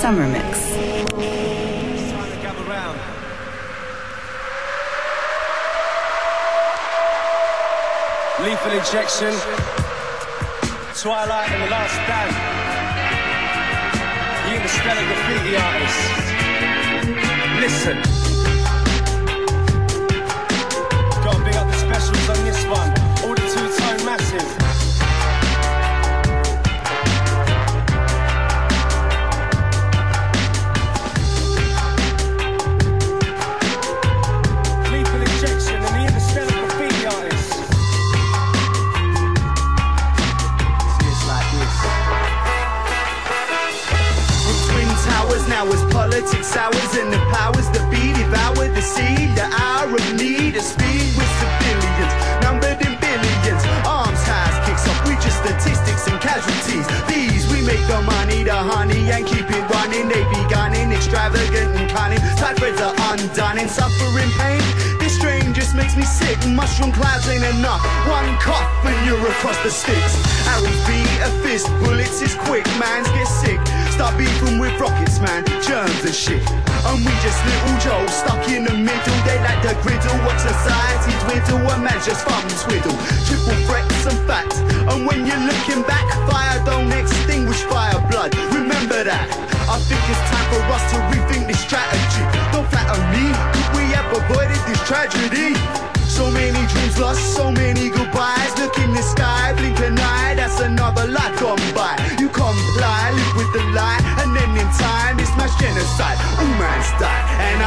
Summer Mix. Lethal injection. Twilight and the last stand. You interstellar graffiti Artist. Listen. Politics hours and the powers that be devour the sea. The hour of need, the speed with civilians, numbered in billions. Arms has kicks off, we just statistics and casualties. These we make the money, the honey, and keep it running. They be gunning, extravagant and cunning. Tight threads are undone and suffering pain. This strain just makes me sick. Mushroom clouds ain't enough. One cough and you're across the sticks. Arrows beat a fist, bullets is quick, mans get sick. Start beefing with rockets, man, germs and shit. And we just little Joe stuck in the middle. They like the griddle, watch society dwindle. A man just fun twiddle. Triple threats and facts. And when you're looking back, fire don't extinguish fire blood. Remember that. I think it's time for us to rethink this strategy. Don't flatter me. Could we have avoided this tragedy? So many dreams lost, so many goodbyes. Look in the sky, blink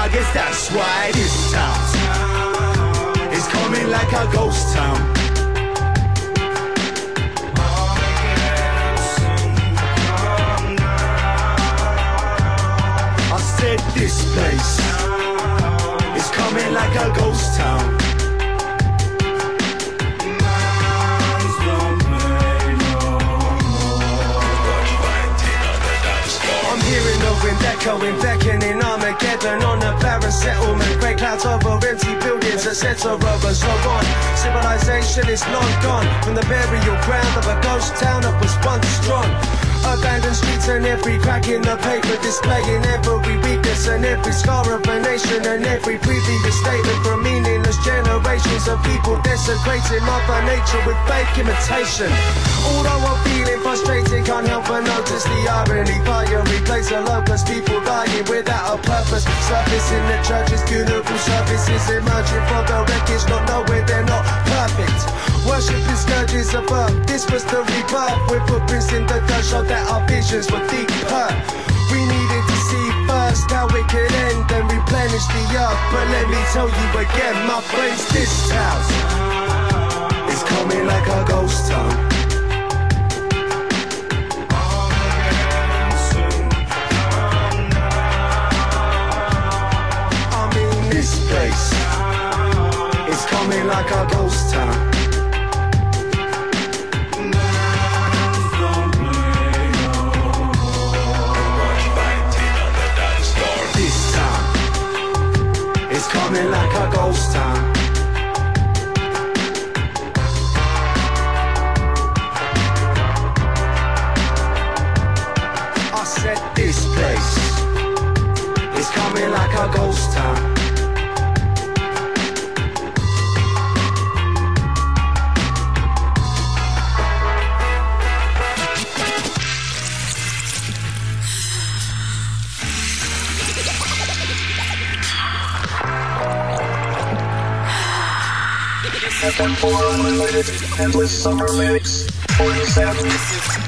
I guess that's why this town is coming like a ghost town. I said this place is coming like a ghost town. Echoing, beckoning Armageddon on a barren settlement. Grey clouds over empty buildings, etc. Over so on. Civilization is long gone from the burial ground of a ghost town that was once strong. Abandoned streets and every crack in the paper displaying every weakness and every scar of a nation and every previous statement from meaningless generations of people desecrating Mother Nature with fake imitation. Although I'm feeling frustrated, can't help but notice the irony. Fire replace the locust, people dying without a purpose. Surface in the churches, funeral services emerging from the wreckage, not knowing they're not perfect. Worshipping scourges of earth, this was the rebirth. With footprints in the dirt, that our visions were deep hurt. We needed to see first how it could end and replenish the earth. But let me tell you again, my friends, this house is coming like a ghost town. I mean, this place It's coming like a ghost town I said this place is coming like a ghost town FM for unlimited endless summer mix. 47.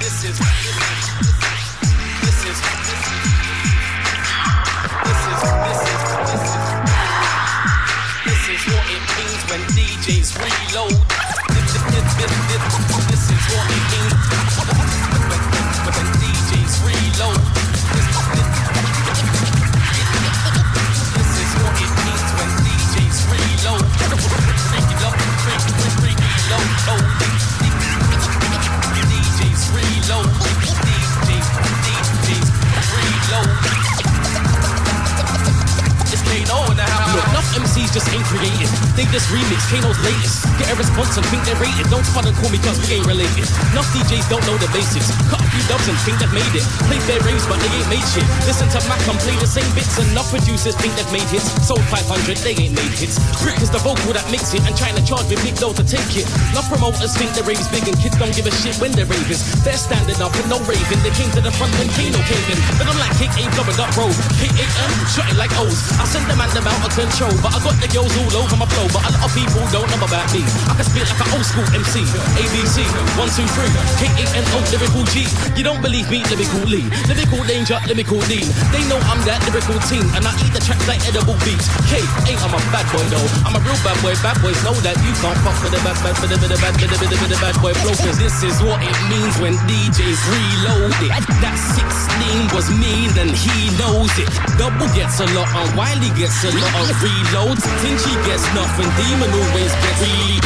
this remix, Kano's latest. A response and think they're rated. Don't and call me cause we ain't related. Enough DJs don't know the basics. Cut a few dubs and think they've made it. Play their raves but they ain't made shit. Listen to Mac and play the same bits. Enough producers think they've made hits. Sold 500, they ain't made hits. Brick is the vocal that makes it and trying to charge me big dough to take it. Enough promoters think the raves big and kids don't give a shit when they're raving. They're standing up and no raving. They came to the front when Kano came in. But I'm like kick A blowing up road. Kick A-M, shot it like O's. I send them and them out of control. But I got the girls all over my flow. But a lot of people don't know about me. I can spit like an old school MC. ABC, one, two, three. K-A-N-O, lyrical G. You don't believe me, lyrical Lee. Lyrical danger, lyrical Dean. They know I'm that lyrical team. And I eat the tracks like edible beats. K, A, I'm a bad boy though. I'm a real bad boy. Bad boys know that you can't fuck with the bad, bad, bad, bad, bad, bad, bad, bad, bad boy flow. Cause this is what it means when DJs reload it. That 16 was mean and he knows it. Double gets a lot and Wiley gets a lot of reloads. Tinchy gets nothing. Demon always gets reload.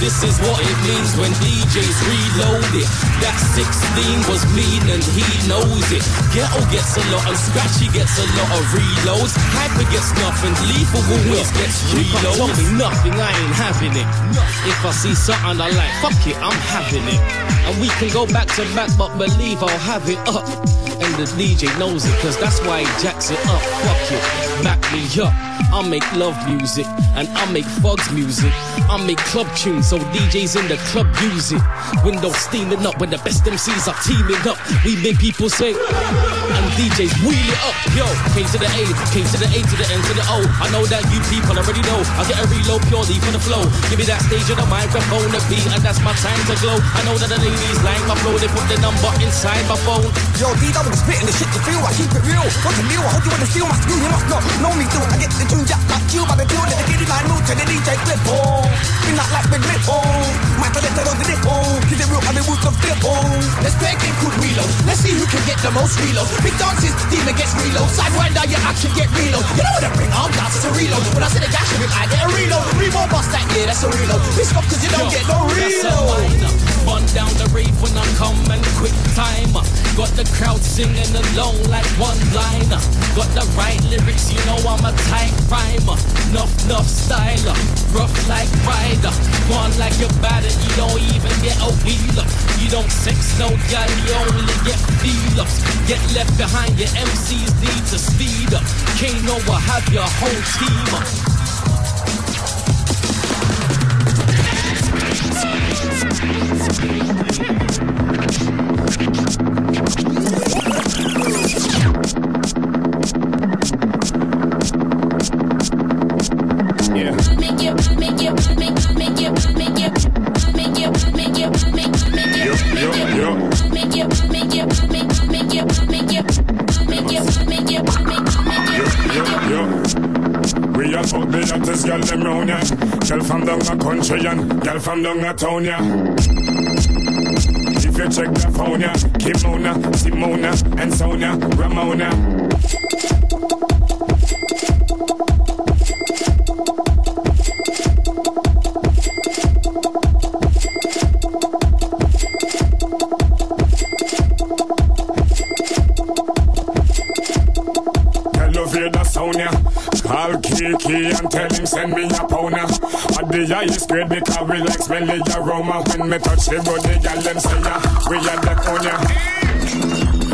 This is what it means when DJs reload it. That 16 was mean and he knows it. Ghetto gets a lot and Scratchy gets a lot of reloads. Hyper gets nothing. Lethal always gets reloads. Tell me nothing, I ain't having it. If I see something I like, fuck it, I'm having it. And we can go back to back, but believe I'll have it up. And the DJ knows it, cause that's why he jacks it up. Fuck it, back me up. I make love music and I make fugs music. I make club tunes so DJs in the club use it. Windows steaming up when the best MCs are teaming up. We make people say, and DJs wheel it up. Yo, K to the A, K to the A to the N to the O. I know that you people already know. I get a reload purely for the flow. Give me that stage and the microphone, the beat, and that's my time to glow. I know that the ladies like my flow, they put the number inside my phone. Yo, D-Double is spitting the shit to feel. I keep it real. What's the deal? I hold you on the steel. My screw, you must not know me still. I get the jacked like you, but the tune that the kitty line move to the DJ clip. Oh, spin that like big lip. Oh, my selector on the dip. Oh, keep it real and the of flip. Oh, Let's play a game called Reload. Let's see who can get the most reload. Big dances, demon gets reload. Sidewinder, I can get reload. You know what I bring arm dances to reload. When I say the gash it, I get a reload. Reload bust that, yeah, that's a reload. Piss off cause you don't get no a reload. Down the rave when I'm coming quick time. Got the crowd singing along like one liner. Got the right lyrics, you know I'm a tight rhymer. Nuff, nuff styler. Rough like rider. Gone like bad and you don't even get a wheeler. You don't sex no guy, you only get feel ups. Get left behind, your MCs need to speed up. Can't know have your whole team up. Thank you. Are fuck the hottest girl them round ya. Girl from down a country and girl from down a town ya. If you check the phone ya, Kimona, Simona, and Sonia, Ramona. Call Kiki and tell him send me a pounder. At the highest grade because we like smelly aroma. When me touch the the gal them say ya, we are the corner.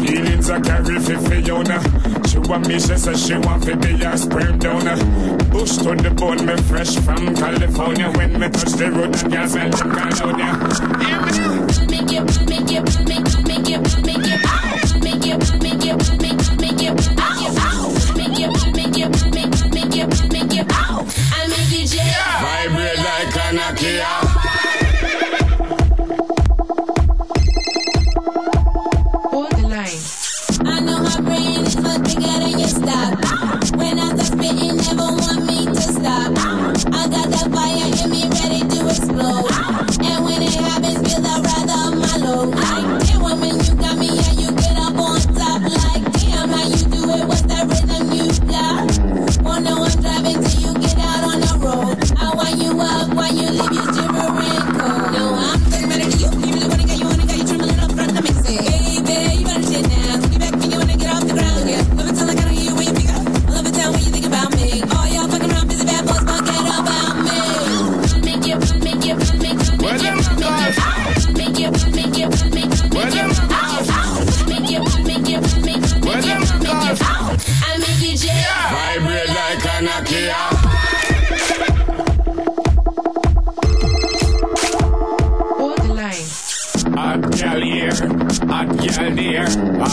Feelings I carry for Fiona. She want me, she says she want to be a sperm donor. Bush to the bone, me fresh from California. When me touch the road, the smell them California. make it, make it,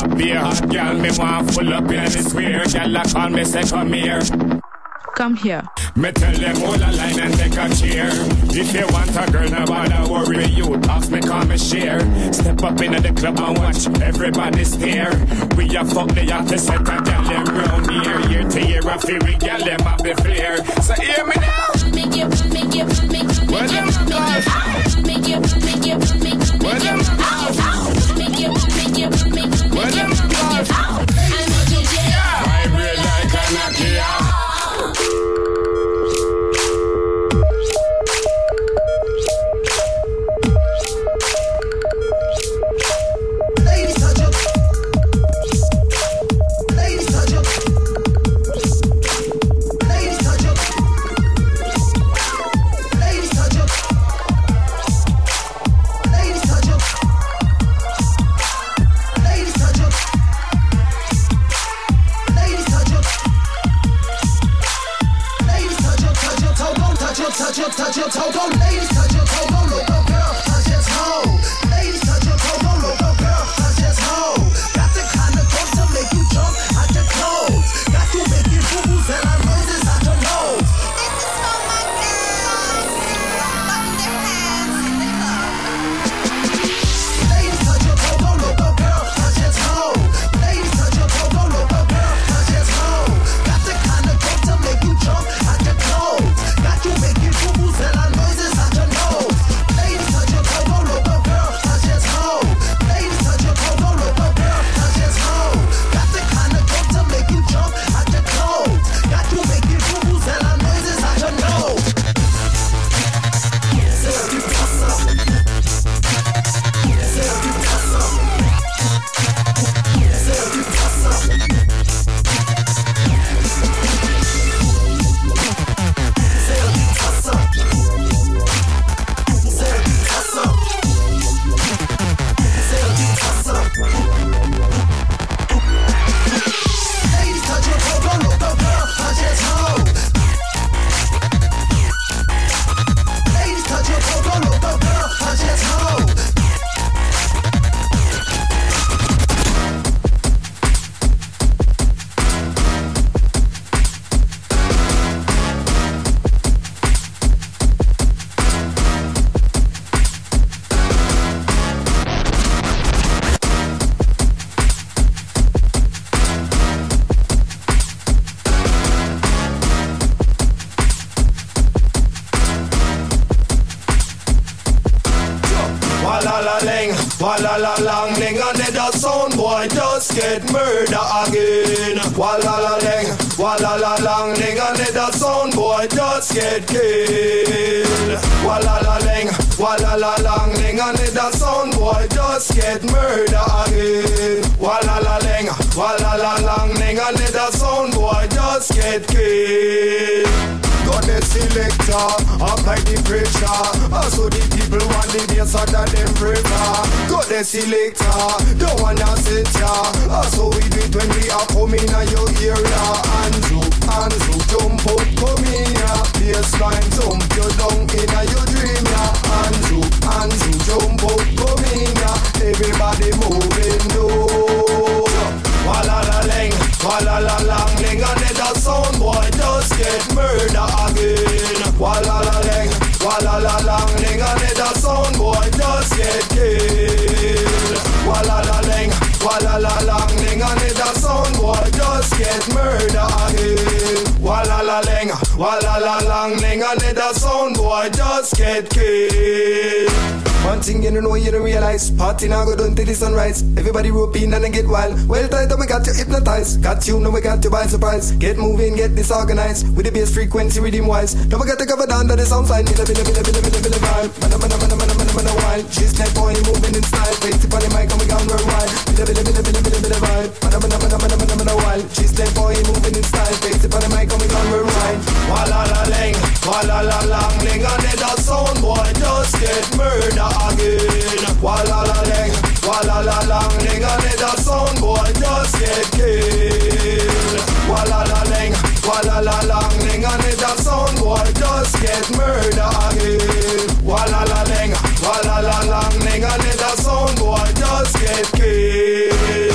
A beer hot gal, me want full up in the square. Gal, I call me, say come here. Come here. Me tell them hold a line and take a cheer. If you want a girl, no bother worry. You talk me, call me share. Step up into the club and watch everybody stare. We a fuck the yacht to set a gal them round here. Year to year, I feel we gal them up the flare. So hear me now. Where them guys? Where them guys? Where get murder again. Walalalang, walalalang, ling, and let that sound boy just get killed. Walalalang, walalalang, ling, and let that sound boy just get murder again. Walalalang, walalalang, ling, and let that sound boy just get killed. Selector, apply the pressure. Ah, also the people want the bass hotter than prefer. Got the selector, don't wanna sit ya. Ah, also we do it when we are coming in your area. Up, hands up, jump up, come in ya. Bassline jump you down in your dream ya. Up, hands up, jump up, come in ya. Everybody moving though. Walla la ling, walla la lang ling, and then the sound boy just get murder again. Walla la ling, walla la lang ling, and then the sound boy just get killed. Walla la ling, walla la lang ling, and then the sound boy just get murder again. Walla la ling, walla la lang ling, and then the sound boy just get killed. One thing you don't know, you don't realize. Party now go down till the sunrise. Everybody rope in and then get wild. Well tight and we got you hypnotized. Got you, now we got you by surprise. Get moving, get disorganized. With the bass frequency, rhythm wise. Don't forget to cover down to the sound side. Billa, billa, billa, billa, billa, billa, vibe. Mana, mana, mana, mana, mana, mana, wild. She's that boy moving in style. Face it on the mic and we gone worldwide. Billa, billa, billa, billa, billa, billa, vibe. Mana, mana, mana, mana, mana, mana, wild. She's that boy moving in style. Face it on the mic and we gone worldwide. Walla la ling, walla la lang ling, and then the sound boy just get murder again. Walla la ling, walla la lang ling, and then the sound boy just get killed. Walla la ling, walla la lang ling, and then the sound boy just get murder again. Walla la ling, walla la lang ling, and then the sound boy just get killed.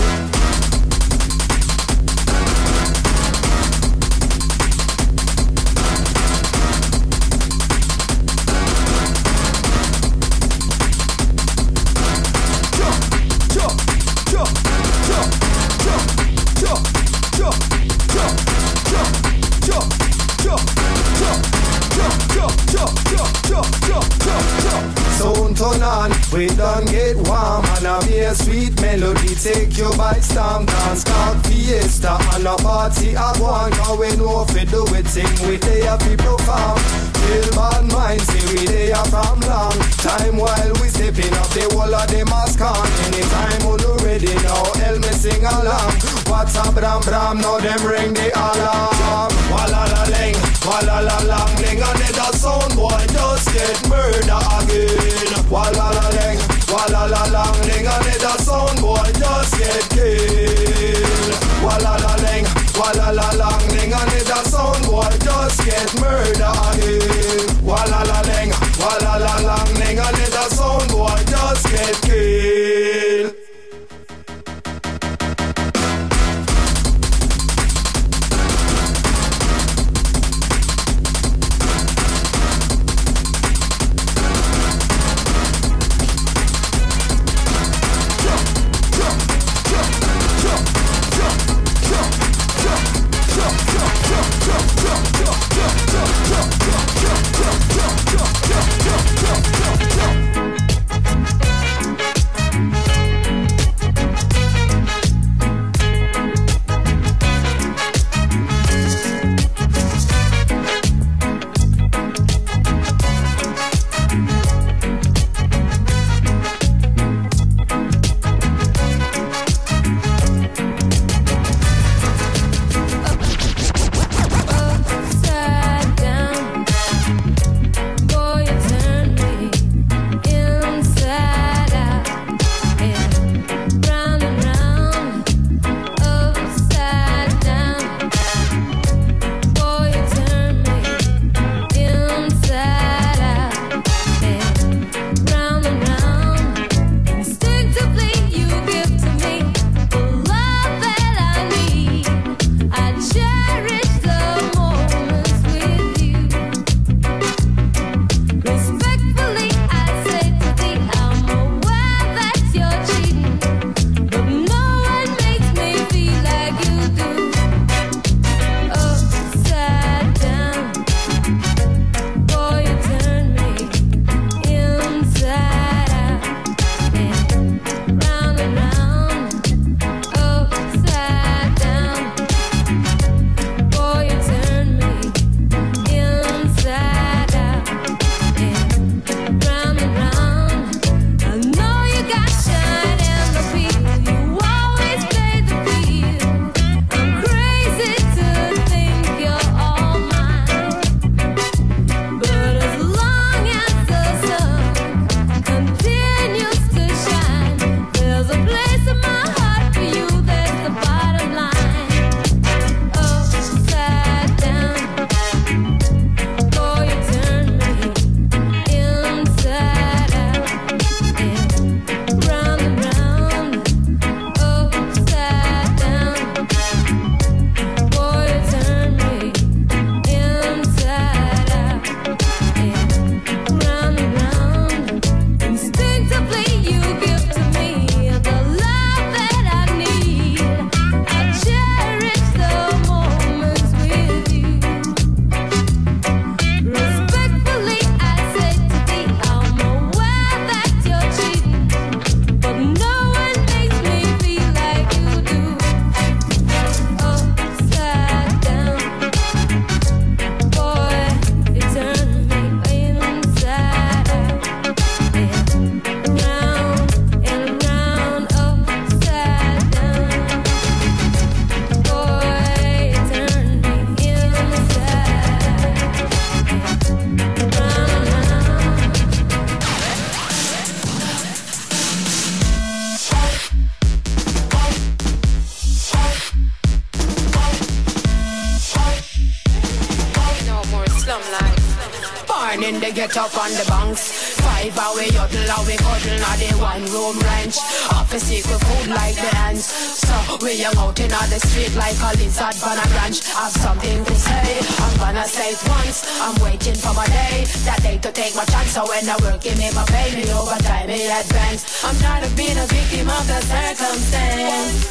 set up on the banks. Five hour yodel, how we cuddle, Not the one room ranch. Off a secret food like the ants. So we young out in the street like a lizard on a branch. Have something to say, I'm gonna say it once. I'm waiting for my day, that day to take my chance. So when I work, give me my pay, me overtime me advance. I'm tired of being a victim of the circumstance.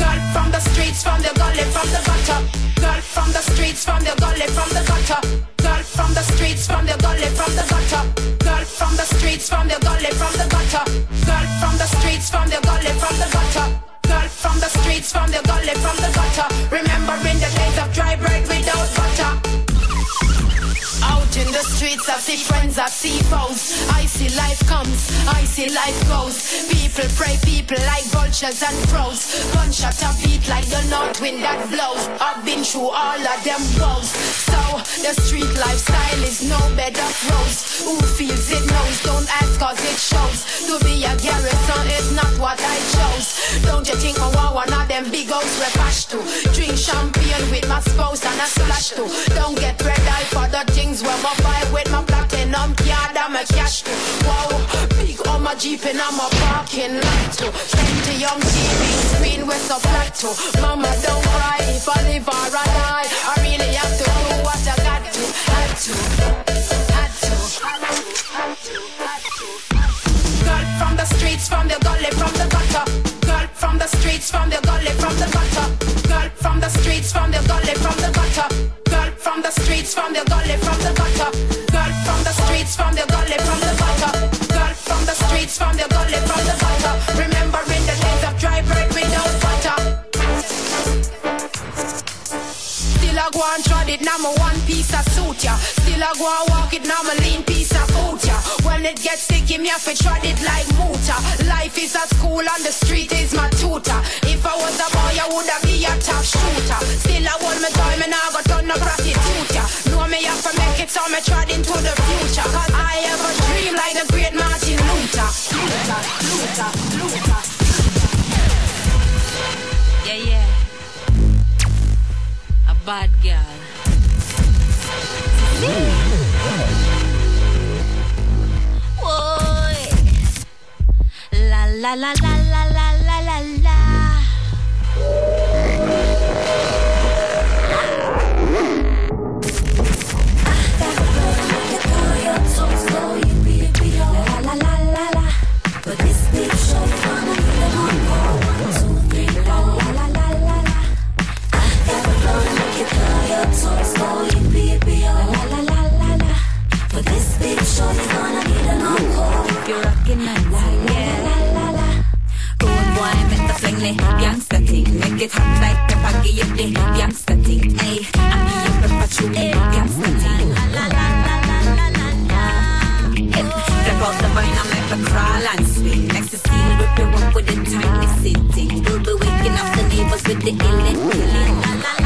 Girl from the streets, from the gully, from the gutter. Girl from the streets, from the gully, from the gutter from the streets, from the gully, from the gutter. Girl from the streets, from the gully, from the gutter. Girl from the streets, from the gully, from the gutter. Girl from the streets, from the gully, from the gutter. Remember I see friends, I see foes. I see life comes, I see life goes. People pray, people like vultures and crows. Gunshot a beat like the north wind that blows. I've been through all of them woes. So the street lifestyle is no bed of rose. Who feels it knows, don't ask cause it shows. To be a garrison is not what I chose. Don't you think I want one of them big we pass to? Drink champagne with my spouse and a splash too. Don't get red eye for the things where my buy with my platinum card and my cash. Wow, big on my jeep and I'm a parking lot too. Plenty on TV screen with a flat. Mama don't cry if I live or I die. I really have to do what I got to, had to, had to, had to, had to. Girl from the streets, from the gully, from the gutter. Girl from the streets, from the gully, from the gutter. Girl from the streets, from the gully, from the gutter. Girl from the streets, from the gully, from the gutter from the gully, from I go and trod it, now my one piece of suit ya. Still I go and walk it, now my lean piece of boot ya. When it gets sticky, me have to trod it like motor. Life is a school and the street is my tutor. If I was a boy, I would have be a top shooter. Still I want my time and I got turn no prostitute ya. Know me have to make it so me trod into the future. Cause I have a dream like the great Martin Luther. Luther, Luther, Luther. Yeah, yeah bad girl. Whoa. La la la la la la. Me Gangsta thing, make it hot like pepper Give the gangsta thing, ayy. I give you pepper chew Gangsta thing La la la la la la la Step out the vine and make me crawl and swing Next to steel whip you up with the tiny sitting We'll be waking up the neighbors with the illin killing la la la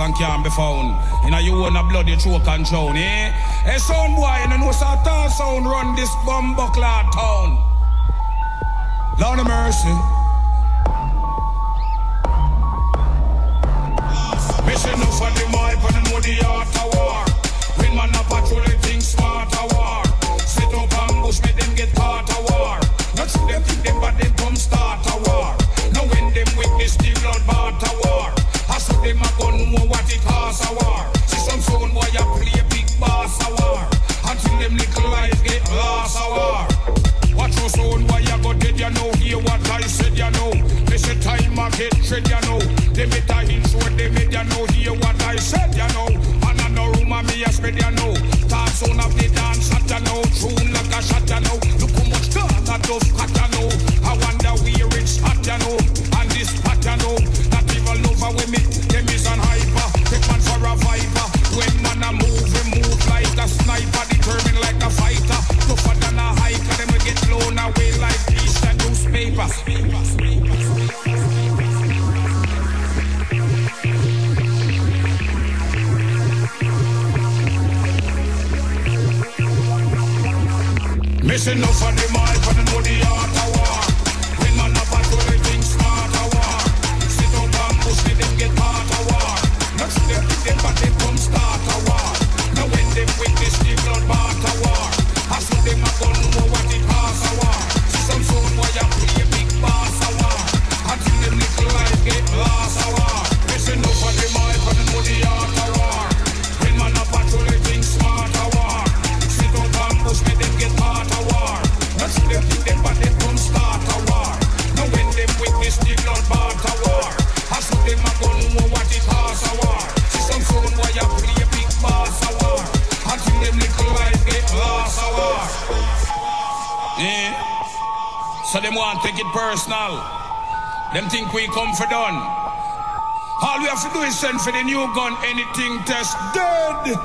and can't be found. You know, you own a bloody choke and drown, eh? Hey, sound boy, you know, so sound run this bumbuckler town. Lord of mercy. get shred, you know. They better they know. Hear what I said, you know. And I know rumor me a spread, you know. Talk soon of the dance, you know. Tune like a shot, you know. Look how much gun you know. I wonder where it's hot, you know. So them want to take it personal. Them think we come for done. All we have to do is send for the new gun. Anything test dead.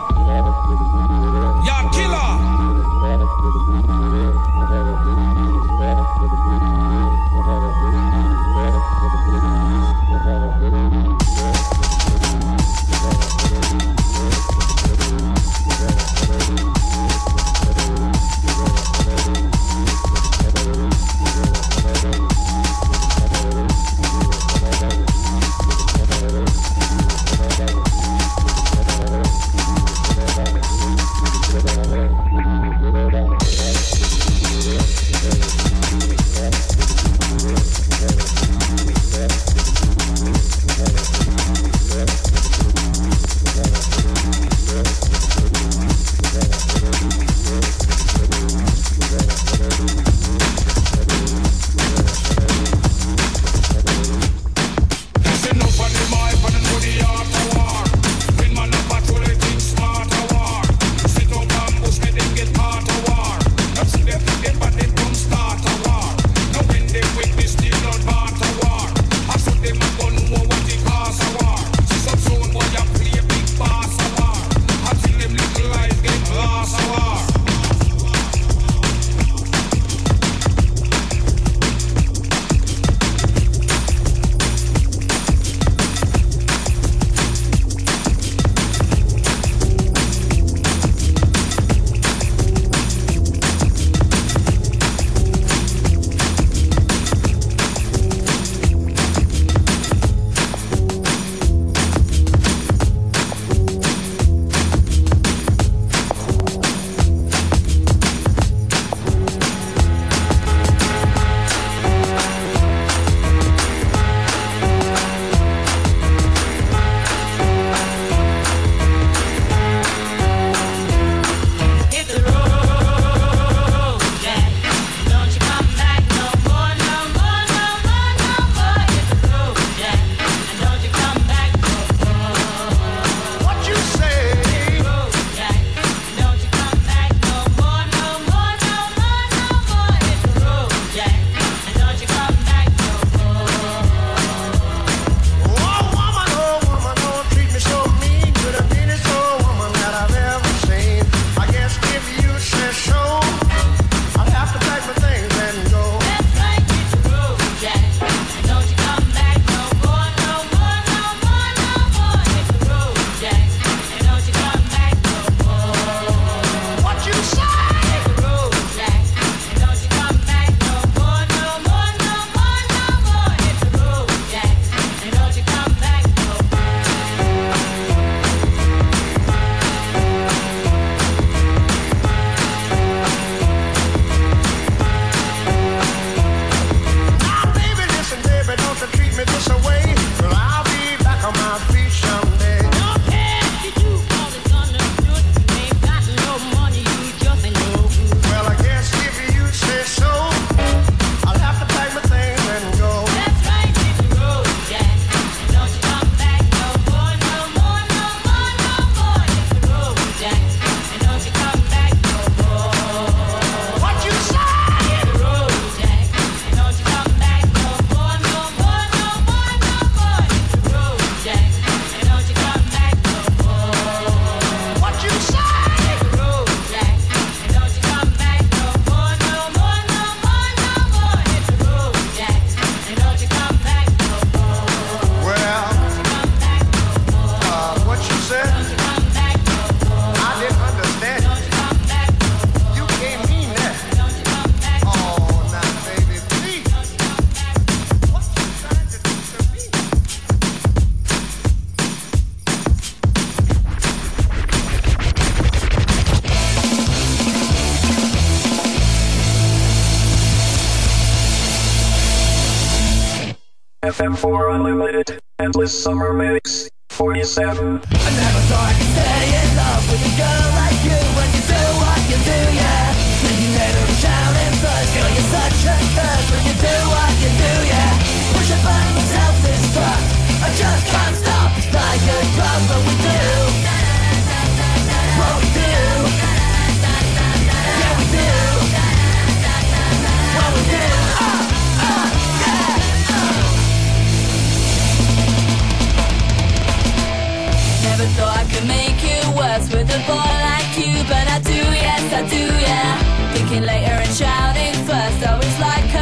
FM4 Unlimited, Endless Summer Mix, 47. I never thought I could stay in love with a girl like you when you do what you do, yeah. Thinking later and shouting first, girl, you're such a curse when you do what you do, yeah. Push a button, self-destruct. I just can't stop, like a drug, but we do. Could make it worse with a boy like you, but I do, yes I do, yeah. Thinking later and shouting first, it's like